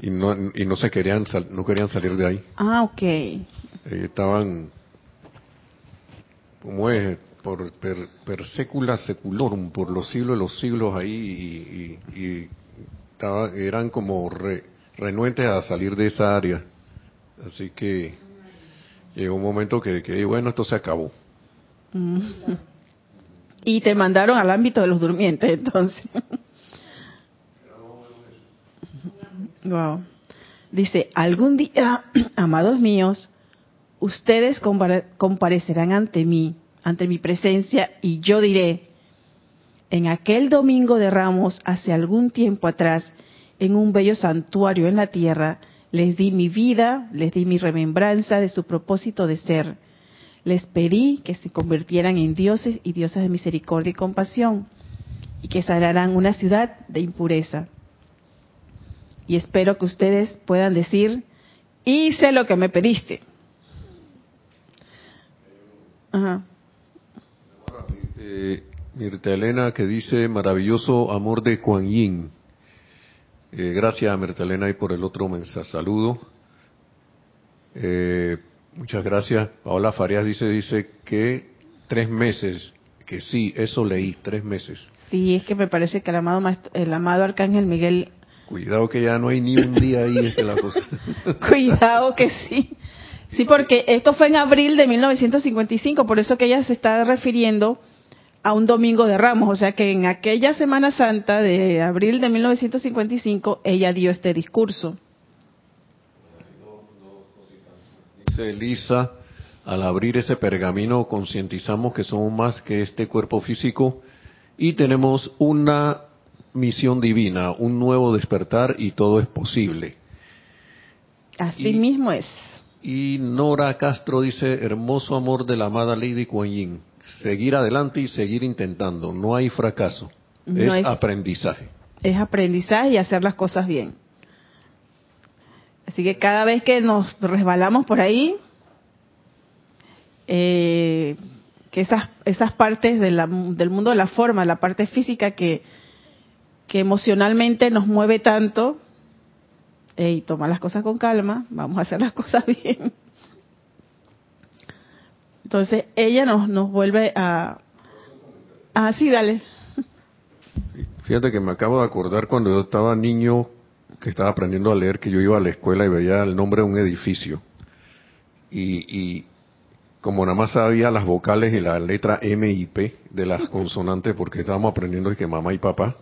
y no, y no se querían, no querían salir de ahí. Ah, ok. Eh, estaban, como es? por per, secula seculorum, por los siglos de los siglos ahí y, eran como renuentes a salir de esa área. Así que llegó un momento que, que bueno, esto se acabó. Mm. (laughs) y te mandaron al ámbito de los durmientes, entonces. wow. Dice, algún día, (clears throat) amados míos, ustedes comparecerán ante mí, ante mi presencia, y yo diré, en aquel domingo de ramos, hace algún tiempo atrás, en un bello santuario en la tierra, les di mi vida, les di mi remembranza de su propósito de ser. Les pedí que se convirtieran en dioses y diosas de misericordia y compasión, y que sanaran una ciudad de impureza. Y espero que ustedes puedan decir, hice lo que me pediste. Ajá. Eh, Mirta Elena que dice maravilloso amor de Kuan Yin. Eh, gracias Mirta Elena y por el otro mensaje. Saludo. Eh, muchas gracias. Paola Farias dice dice que tres meses. Que sí, eso leí, tres meses. Sí, es que me parece que el amado el amado arcángel Miguel. Cuidado que ya no hay ni un día ahí es que la cosa. (laughs) Cuidado que sí. Sí, porque esto fue en abril de 1955, por eso que ella se está refiriendo a un domingo de ramos, o sea que en aquella Semana Santa de abril de 1955 ella dio este discurso. Dice Elisa, al abrir ese pergamino concientizamos que somos más que este cuerpo físico y tenemos una misión divina, un nuevo despertar y todo es posible. Así mismo es. Y Nora Castro dice, hermoso amor de la amada Lady Kuan Yin seguir adelante y seguir intentando. No hay fracaso. es aprendizaje. Es aprendizaje y hacer las cosas bien. Así que cada vez que nos resbalamos por ahí, eh, que esas, esas partes del mundo de la forma, la parte física que, que emocionalmente nos mueve tanto, y toma las cosas con calma, vamos a hacer las (laughs) cosas bien. Entonces ella nos, nos vuelve a... Ah, sí, dale. Fíjate que me acabo de acordar cuando yo estaba niño, que estaba aprendiendo a leer, que yo iba a la escuela y veía el nombre de un edificio. Y, como nada más sabía las vocales y la letra M y P de las (laughs) consonantes, porque estábamos aprendiendo que mamá y papá,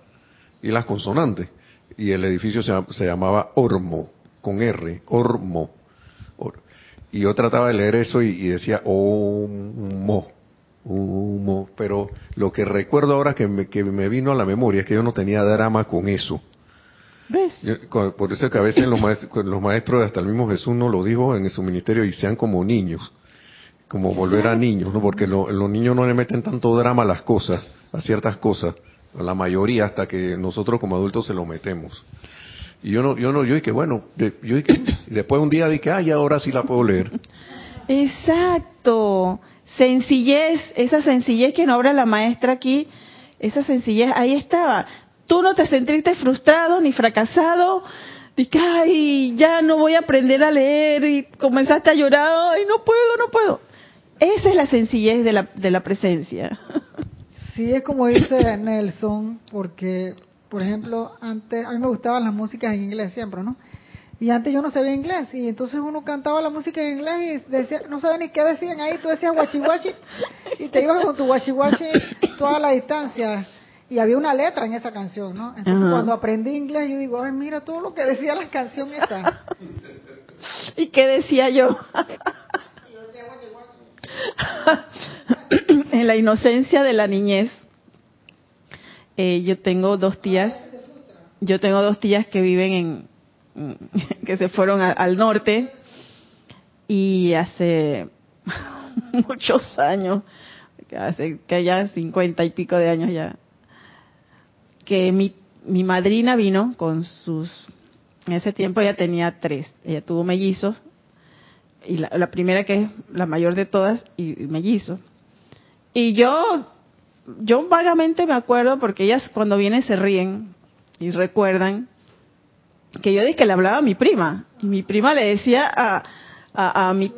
y las consonantes. Y el edificio se, se llamaba Ormo, con R, Ormo. Y yo trataba de leer eso y, decía, oh, mo, mo. Pero lo que recuerdo ahora que me, que me vino a la memoria es que yo no tenía drama con eso. ¿Ves? por eso que a veces los maestros, los maestros, hasta el mismo Jesús no lo dijo en su ministerio, y sean como niños, como volver a niños, ¿no? Porque los niños no le meten tanto drama a las cosas, a ciertas cosas, a la mayoría, hasta que nosotros como adultos se lo metemos. Y yo no, yo no, yo dije, bueno, yo dije, después un día dije, ay, ahora sí la puedo leer. Exacto. Sencillez, esa sencillez que nombra la maestra aquí, esa sencillez, ahí estaba. Tú no te sentiste frustrado ni fracasado. Dije, ay, ya no voy a aprender a leer y comenzaste a llorar, ay, no puedo, no puedo. Esa es la sencillez de la, de la presencia. (laughs) Sí, es como dice Nelson, porque por ejemplo, antes, a mí me gustaban las músicas en inglés siempre, ¿no? Y antes yo no sabía inglés, y entonces uno cantaba la música en inglés y decía, no sabía ni qué decían ahí, tú decías guachi y te ibas con tu guachi toda la distancia. Y había una letra en esa canción, ¿no? Entonces cuando aprendí inglés, yo digo, ay, mira todo lo que decía la canción esa. (laughs) ¿Y qué decía yo? (laughs) en la inocencia de la niñez eh, yo tengo dos tías, yo tengo dos tías que viven en, (laughs) que se fueron al norte y hace muchos años, hace que ya cincuenta y pico de años ya, que mi, mi madrina vino con sus, en ese tiempo ella tenía tres, ella tuvo mellizos, y la, la primera que es la mayor de todas, y mellizos. Y yo yo vagamente me acuerdo porque ellas cuando vienen se ríen y recuerdan que yo dije que le hablaba a mi prima y mi prima le decía a, a, mi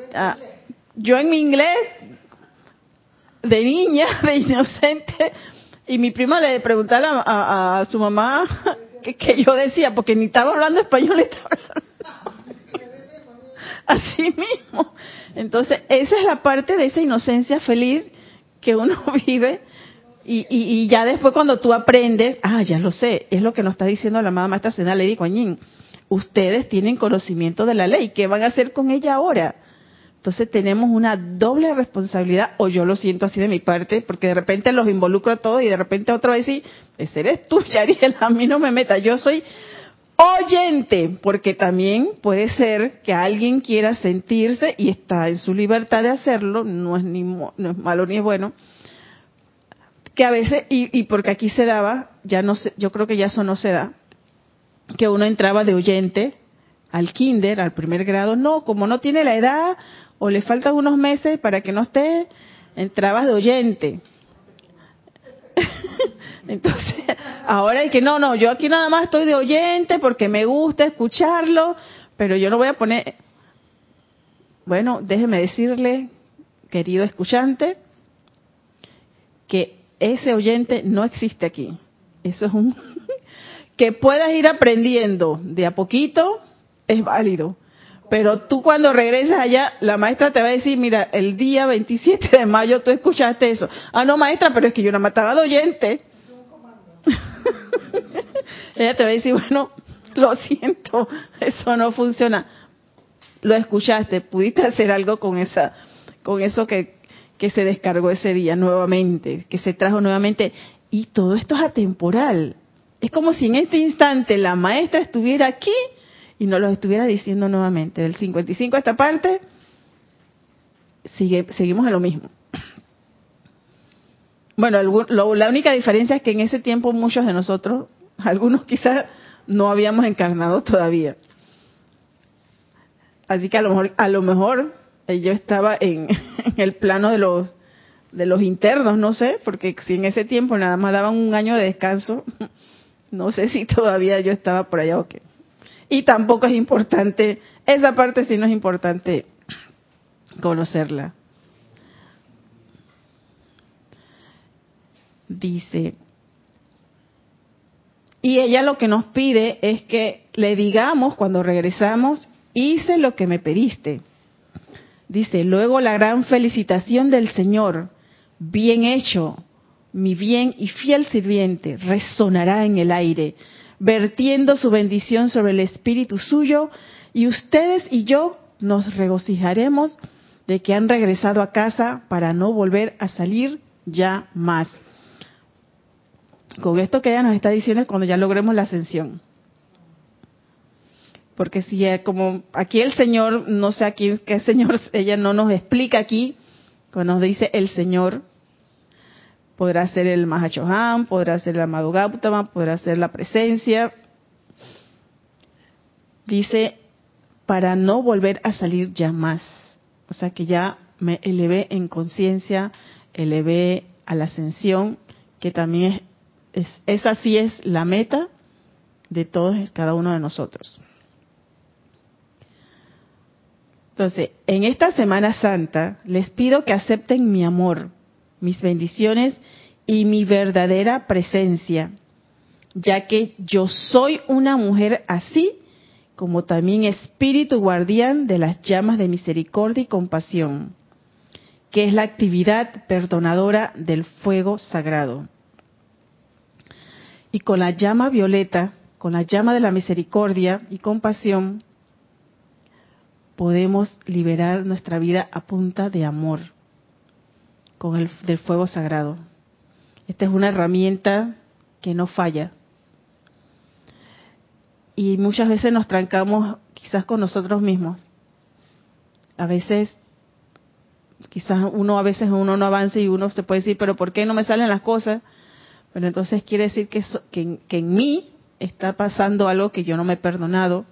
yo en mi inglés de niña (laughs) de inocente y mi prima le preguntaba a, su mamá (laughs) que, yo decía porque ni estaba hablando español (laughs) estaba así mismo entonces esa es la parte de esa inocencia feliz que uno (laughs) vive Y, y, y, ya después cuando tú aprendes, ah, ya lo sé, es lo que nos está diciendo la amada maestra Sena Lady Kuan Ustedes tienen conocimiento de la ley, ¿qué van a hacer con ella ahora? Entonces tenemos una doble responsabilidad, o yo lo siento así de mi parte, porque de repente los involucro a todos y de repente otro va a decir, ese eres tú, (laughs) Yariel, a mí no me meta, yo soy oyente, porque también puede ser que alguien quiera sentirse y está en su libertad de hacerlo, no es, ni, no es malo ni es bueno, que a veces, y, y porque aquí se daba, ya no sé, yo creo que ya eso no se da, que uno entraba de oyente al kinder, al primer grado, no, como no tiene la edad o le faltan unos meses para que no esté, entrabas de oyente. (laughs) Entonces, ahora hay que no, no, yo aquí nada más estoy de oyente porque me gusta escucharlo, pero yo no voy a poner, bueno, déjeme decirle, querido escuchante, que ese oyente no existe aquí. Eso es un (laughs) que puedas ir aprendiendo de a poquito es válido. Pero tú cuando regresas allá, la maestra te va a decir, mira, el día 27 de mayo tú escuchaste eso. Ah, no, maestra, pero es que yo no mataba de oyente. (laughs) Ella te va a decir, bueno, lo siento, eso no funciona. Lo escuchaste, pudiste hacer algo con esa, con eso que, que se descargó ese día nuevamente, que se trajo nuevamente. Y todo esto es atemporal. Es como si en este instante la maestra estuviera aquí y nos lo estuviera diciendo nuevamente. Del 55 a esta parte, sigue, seguimos en lo mismo. Bueno, la única diferencia es que en ese tiempo muchos de nosotros, (laughs) algunos quizás no habíamos encarnado todavía. Así que a lo mejor, a lo mejor eh, yo estaba en, (laughs) en el plano de los de los internos, no sé, porque si en ese tiempo nada más daban un año de descanso, (laughs) no sé si todavía yo estaba por allá o qué. Y tampoco es importante, esa parte sí no es importante conocerla. Dice, y ella lo que nos pide es que le digamos cuando regresamos, hice lo que me pediste. Dice, luego la gran felicitación del Señor, bien hecho, mi bien y fiel sirviente, resonará en el aire vertiendo su bendición sobre el espíritu suyo, y ustedes y yo nos regocijaremos de que han regresado a casa para no volver a salir ya más. Con esto que ella nos está diciendo es cuando ya logremos la ascensión. Porque si como aquí el Señor, no sé a quién, qué Señor, (laughs) ella no nos explica aquí, cuando nos dice el Señor, podrá ser el Mahachohan, podrá ser el amado Gautama, podrá ser la presencia. Dice, para no volver a salir ya más. O sea que ya me elevé en conciencia, elevé a la ascensión, que también es, es, esa sí es la meta de todos, cada uno de nosotros. Entonces, en esta Semana Santa les pido que acepten mi amor, mis bendiciones y mi verdadera presencia, ya que yo soy una mujer así como también espíritu guardián de las llamas de misericordia y compasión, que es la actividad perdonadora del fuego sagrado. Y con la llama violeta, con la llama de la misericordia y compasión, podemos liberar nuestra vida a punta de amor con el del fuego sagrado. Esta es una herramienta que no falla. Y muchas veces nos trancamos quizás con nosotros mismos. A veces, quizás uno a veces uno no avanza y uno se puede decir, pero ¿por qué no me salen las cosas? Pero entonces quiere decir que, que, que en mí está pasando algo que yo no me he perdonado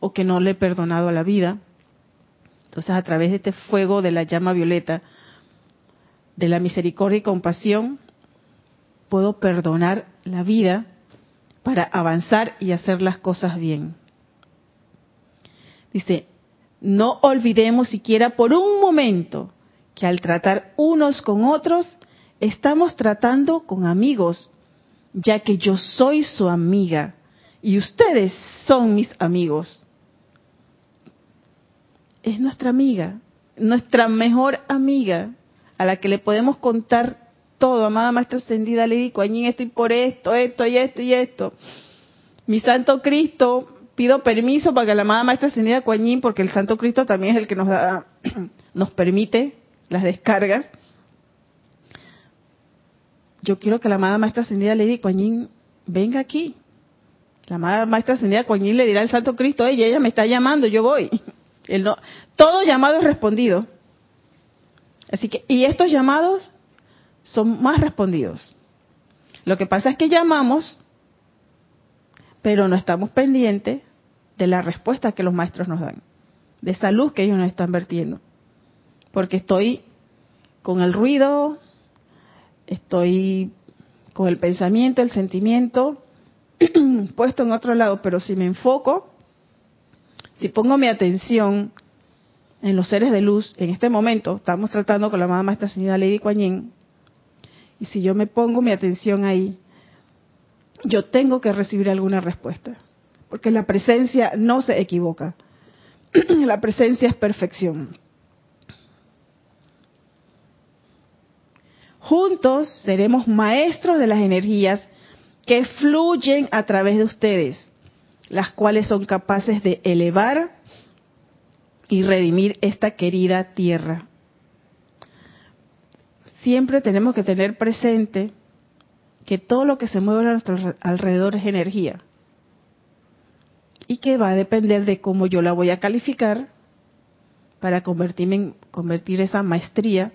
o que no le he perdonado a la vida. Entonces a través de este fuego de la llama violeta, de la misericordia y compasión, puedo perdonar la vida para avanzar y hacer las cosas bien. Dice, no olvidemos siquiera por un momento que al tratar unos con otros, estamos tratando con amigos, ya que yo soy su amiga y ustedes son mis amigos. Es nuestra amiga, nuestra mejor amiga a la que le podemos contar todo, amada maestra ascendida Lady Kuan estoy por esto, esto y esto y esto. Mi Santo Cristo, pido permiso para que la amada maestra ascendida Kuan porque el Santo Cristo también es el que nos da, (clears throat) nos permite las descargas. Yo quiero que la amada maestra ascendida Lady Kuan venga aquí. La amada maestra ascendida Kuan le dirá al Santo Cristo, ella, ella me está llamando, yo voy. (laughs) no, todo llamado es respondido. Así que, y estos llamados son más respondidos. Lo que pasa es que llamamos, pero no estamos pendientes de la respuesta que los maestros nos dan, de esa luz que ellos nos están vertiendo. Porque estoy con el ruido, estoy con el pensamiento, el sentimiento (clears throat) puesto en otro lado, pero si me enfoco, si pongo mi atención en los seres de luz, en este momento estamos tratando con la amada maestra señora Lady Kuan y si yo me pongo mi atención ahí, yo tengo que recibir alguna respuesta, porque la presencia no se equivoca, (clears throat) la presencia es perfección. Juntos seremos maestros de las energías que fluyen a través de ustedes, las cuales son capaces de elevar y redimir esta querida tierra. Siempre tenemos que tener presente que todo lo que se mueve a nuestro alrededor es energía y que va a depender de cómo yo la voy a calificar para convertirme convertir esa maestría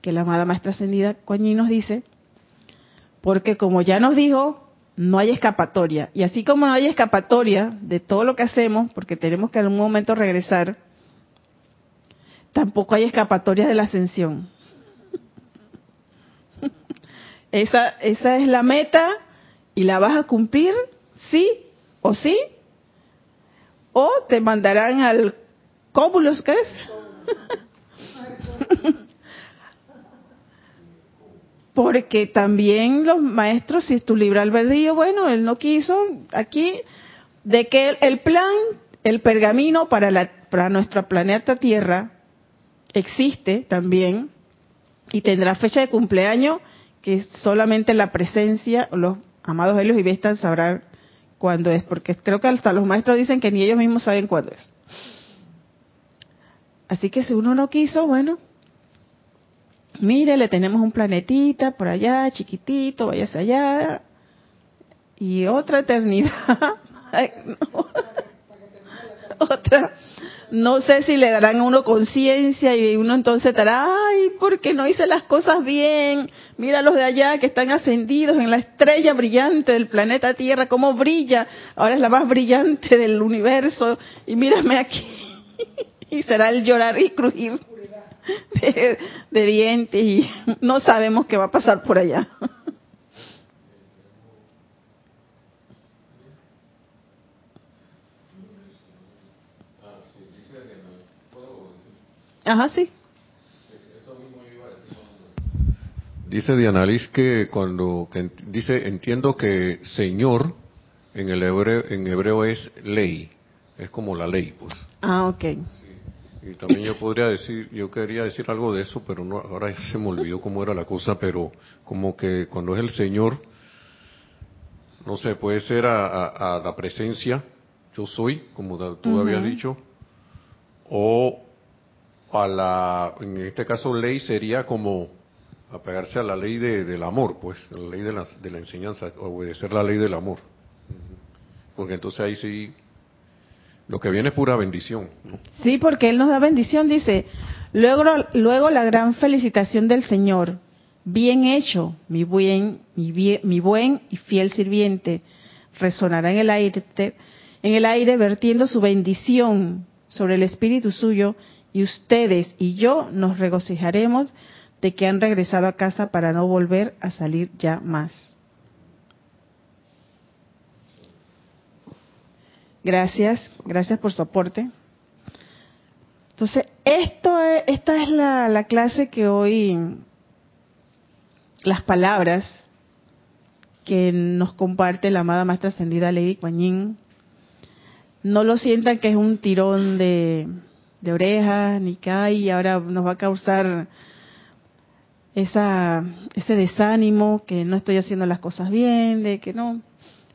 que la amada maestra ascendida Coañí nos dice, porque como ya nos dijo, no hay escapatoria. Y así como no hay escapatoria de todo lo que hacemos, porque tenemos que en algún momento regresar, tampoco hay escapatoria de la ascensión. (laughs) Esa, esa es la meta y la vas a cumplir, sí o sí, o te mandarán al cóbulos, ¿qué es? (laughs) Porque también los maestros, si es tu libre albedrío, bueno, él no quiso, aquí, de que el plan, el pergamino para, la, para nuestro planeta Tierra, existe también y tendrá fecha de cumpleaños que solamente la presencia, los amados Helios y Vestas sabrán cuándo es, porque creo que hasta los maestros dicen que ni ellos mismos saben cuándo es. Así que si uno no quiso, bueno, mire, le tenemos un planetita por allá, chiquitito, váyase allá, y otra eternidad. (laughs) Otra no sé si le darán a uno conciencia y uno entonces estará, ay, porque no hice las cosas bien. Mira los de allá que están ascendidos en la estrella brillante del planeta Tierra, cómo brilla. Ahora es la más brillante del universo. Y mírame aquí. (laughs) y será el llorar y crujir de, de dientes y no sabemos qué va a pasar por allá. Ajá, sí. Dice Diana Liz que cuando dice entiendo que Señor en el hebreo, en hebreo es ley, es como la ley, pues. Ah, ok. Y también yo podría decir, yo quería decir algo de eso, pero no, ahora se me olvidó cómo era la cosa, pero como que cuando es el Señor, no sé, puede ser a, la presencia, yo soy, como tú habías dicho, o a la, en este caso ley sería como apegarse a la ley de, del amor, pues, la ley de la, de la enseñanza, obedecer la ley del amor. Porque entonces ahí sí, lo que viene es pura bendición. Sí, porque Él nos da bendición, dice, luego, luego la gran felicitación del Señor, bien hecho, mi buen, mi, mi buen y fiel sirviente, resonará en el aire, en el aire vertiendo su bendición sobre el espíritu suyo y ustedes y yo nos regocijaremos de que han regresado a casa para no volver a salir ya más. Gracias, gracias por su aporte. Entonces, esto esta es la, la, clase que hoy, las palabras que nos comparte la amada Maestra Ascendida Lady Kuan no lo sientan que es un tirón de, de orejas, ni cae, y ahora nos va a causar esa, ese desánimo, que no estoy haciendo las cosas bien, de que no,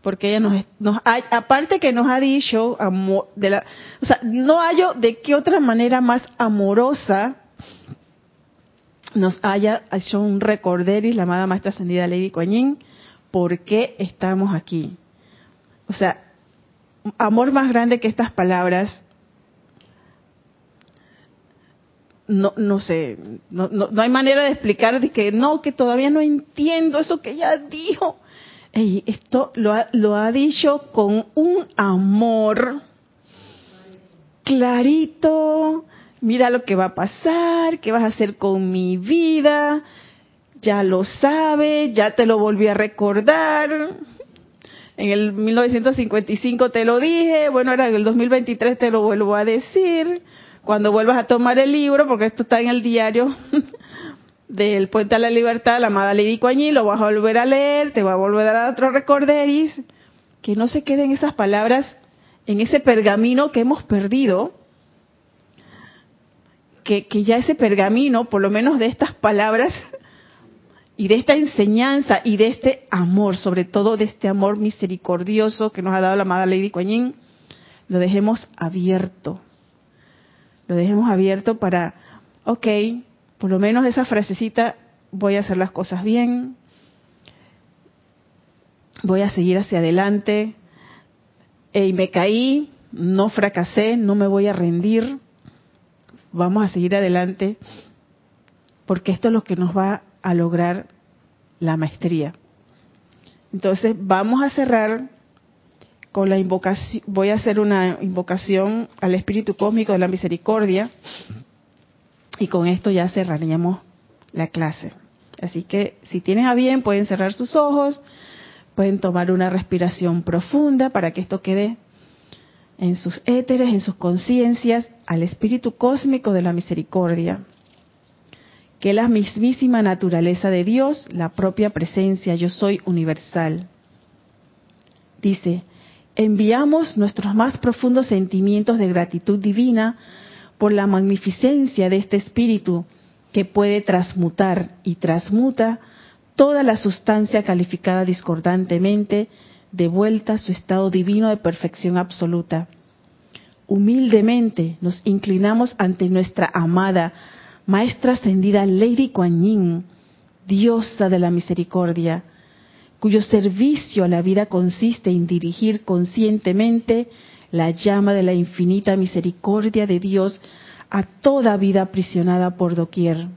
porque ella nos, nos aparte que nos ha dicho amor, de la, o sea, no hallo de qué otra manera más amorosa nos haya hecho un recorderis la amada maestra ascendida Lady Kuan por qué estamos aquí. O sea, amor más grande que estas palabras no, no sé, no, no, hay manera de explicar de que no, que todavía no entiendo eso que ella dijo. Y esto lo ha, lo ha dicho con un amor clarito. Mira lo que va a pasar, qué vas a hacer con mi vida. Ya lo sabe, ya te lo volví a recordar. En el 1955 te lo dije, bueno, ahora en el 2023 te lo vuelvo a decir cuando vuelvas a tomar el libro, porque esto está en el diario (laughs) del Puente a la Libertad, la amada Lady Coañí, lo vas a volver a leer, te va a volver a dar otro recorderis, que no se queden esas palabras en ese pergamino que hemos perdido, que, que ya ese pergamino, por lo menos de estas palabras (laughs) y de esta enseñanza y de este amor, sobre todo de este amor misericordioso que nos ha dado la amada Lady Coañín, lo dejemos abierto lo dejemos abierto para, ok, por lo menos esa frasecita, voy a hacer las cosas bien, voy a seguir hacia adelante, y me caí, no fracasé, no me voy a rendir, vamos a seguir adelante, porque esto es lo que nos va a lograr la maestría. Entonces, vamos a cerrar con la invocación, voy a hacer una invocación al Espíritu Cósmico de la Misericordia y con esto ya cerraríamos la clase. Así que si tienen a bien pueden cerrar sus ojos, pueden tomar una respiración profunda para que esto quede en sus éteres, en sus conciencias, al Espíritu Cósmico de la Misericordia, que la mismísima naturaleza de Dios, la propia presencia, yo soy universal. Dice, enviamos nuestros más profundos sentimientos de gratitud divina por la magnificencia de este espíritu que puede transmutar y transmuta toda la sustancia calificada discordantemente de vuelta a su estado divino de perfección absoluta. Humildemente nos inclinamos ante nuestra amada Maestra Ascendida Lady Kuan Yin, diosa de la misericordia, cuyo servicio a la vida consiste en dirigir conscientemente la llama de la infinita misericordia de Dios a toda vida aprisionada por doquier.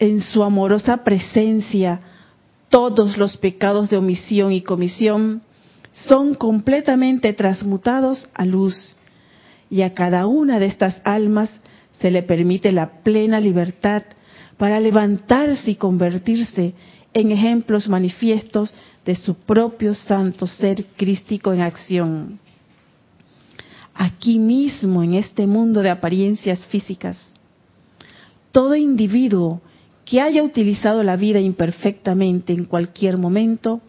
En su amorosa presencia, todos los pecados de omisión y comisión son completamente transmutados a luz, y a cada una de estas almas se le permite la plena libertad para levantarse y convertirse en ejemplos manifiestos de su propio santo ser crístico en acción. Aquí mismo, en este mundo de apariencias físicas, todo individuo que haya utilizado la vida imperfectamente en cualquier momento,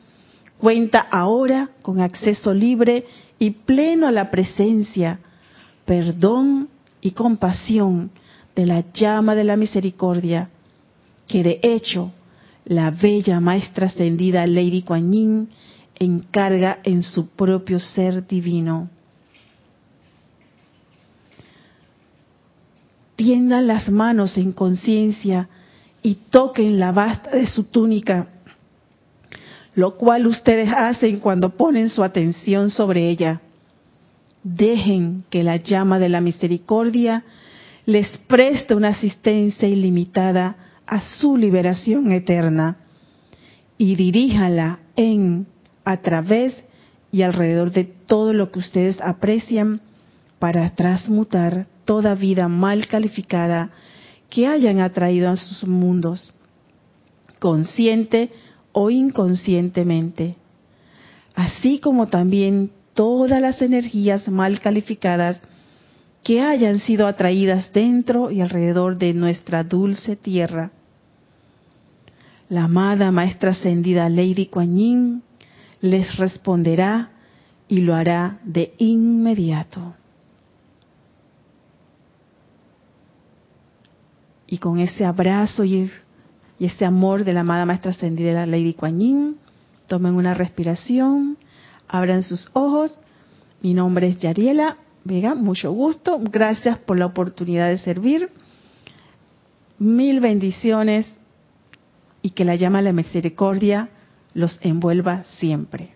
cuenta ahora con acceso libre y pleno a la presencia, perdón y compasión de la llama de la misericordia, que de hecho la bella maestra ascendida Lady Kuan encarga en su propio ser divino. Tiendan las manos en conciencia y toquen la basta de su túnica, lo cual ustedes hacen cuando ponen su atención sobre ella. Dejen que la llama de la misericordia les preste una asistencia ilimitada a su liberación eterna y diríjala en, a través y alrededor de todo lo que ustedes aprecian para transmutar toda vida mal calificada que hayan atraído a sus mundos, consciente o inconscientemente, así como también todas las energías mal calificadas que hayan sido atraídas dentro y alrededor de nuestra dulce tierra. La amada Maestra Ascendida Lady Kuan Yin les responderá y lo hará de inmediato. Y con ese abrazo y ese amor de la amada maestra ascendida la Lady Kuan Yin. Tomen una respiración, abran sus ojos. Mi nombre es Yariela Vega, mucho gusto. Gracias por la oportunidad de servir. Mil bendiciones y que la llama la misericordia los envuelva siempre.